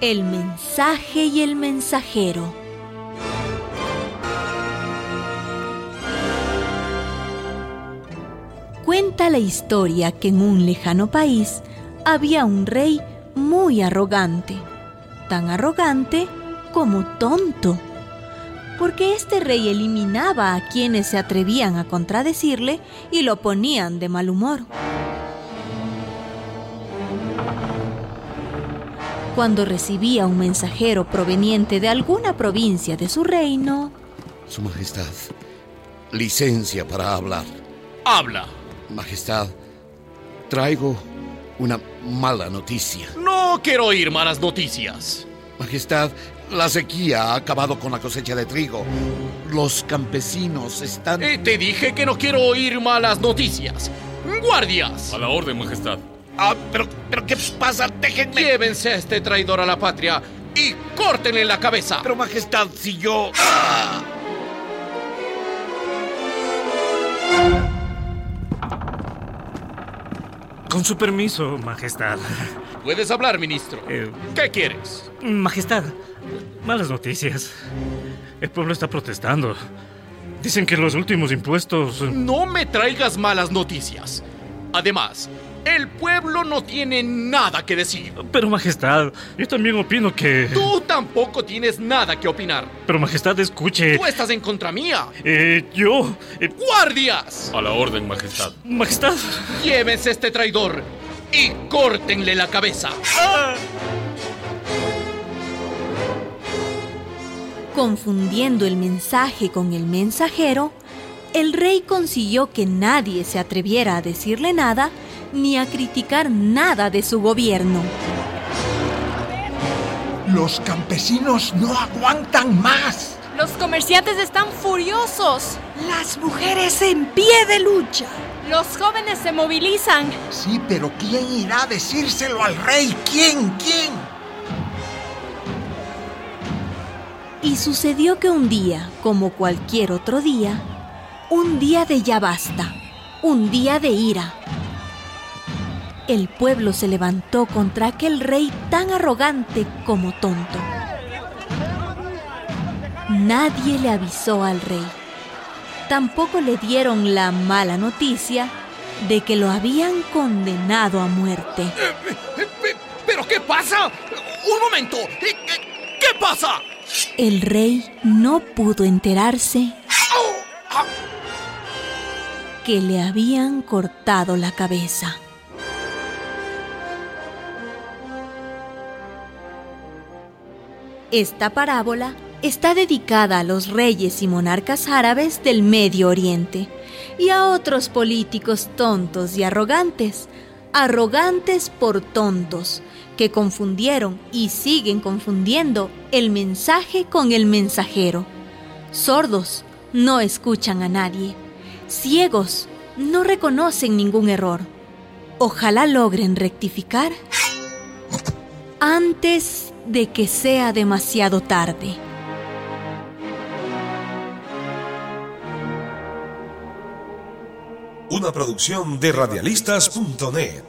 El mensaje y el mensajero. Cuenta la historia que en un lejano país había un rey muy arrogante, tan arrogante como tonto, porque este rey eliminaba a quienes se atrevían a contradecirle y lo ponían de mal humor. Cuando recibía un mensajero proveniente de alguna provincia de su reino, Su Majestad, licencia para hablar. Habla. Majestad, traigo una mala noticia. No quiero oír malas noticias. Majestad, la sequía ha acabado con la cosecha de trigo. Los campesinos están... Eh, te dije que no quiero oír malas noticias. ¡Guardias! A la orden, Majestad. Ah, pero, pero ¿qué pasa? Déjenme... Llévense a este traidor a la patria y córtenle la cabeza. Pero Majestad, si yo... Ah. Con su permiso, Majestad. Puedes hablar, ministro. Eh, ¿Qué quieres? Majestad, malas noticias. El pueblo está protestando. Dicen que los últimos impuestos... No me traigas malas noticias. Además, el pueblo no tiene nada que decir. Pero, Majestad, yo también opino que... Tú tampoco tienes nada que opinar. Pero, Majestad, escuche... Tú estás en contra mía. Eh, yo... eh, ¡Guardias! A la orden, Majestad. Majestad... Llévense a este traidor y córtenle la cabeza. ¡Ah! Confundiendo el mensaje con el mensajero, el rey consiguió que nadie se atreviera a decirle nada ni a criticar nada de su gobierno. Los campesinos no aguantan más. Los comerciantes están furiosos. Las mujeres en pie de lucha. Los jóvenes se movilizan. Sí, pero ¿quién irá a decírselo al rey? ¿Quién? ¿Quién? Y sucedió que un día, como cualquier otro día, un día de ya basta, un día de ira, el pueblo se levantó contra aquel rey tan arrogante como tonto. Nadie le avisó al rey. Tampoco le dieron la mala noticia de que lo habían condenado a muerte. ¿Pero qué pasa? ¡Un momento! ¿Qué, qué- qué pasa? El rey no pudo enterarse que le habían cortado la cabeza. Esta parábola está dedicada a los reyes y monarcas árabes del Medio Oriente y a otros políticos tontos y arrogantes, arrogantes por tontos, que confundieron y siguen confundiendo el mensaje con el mensajero. Sordos, no escuchan a nadie. Ciegos, no reconocen ningún error. Ojalá logren rectificar antes de que sea demasiado tarde. Una producción de radialistas.net.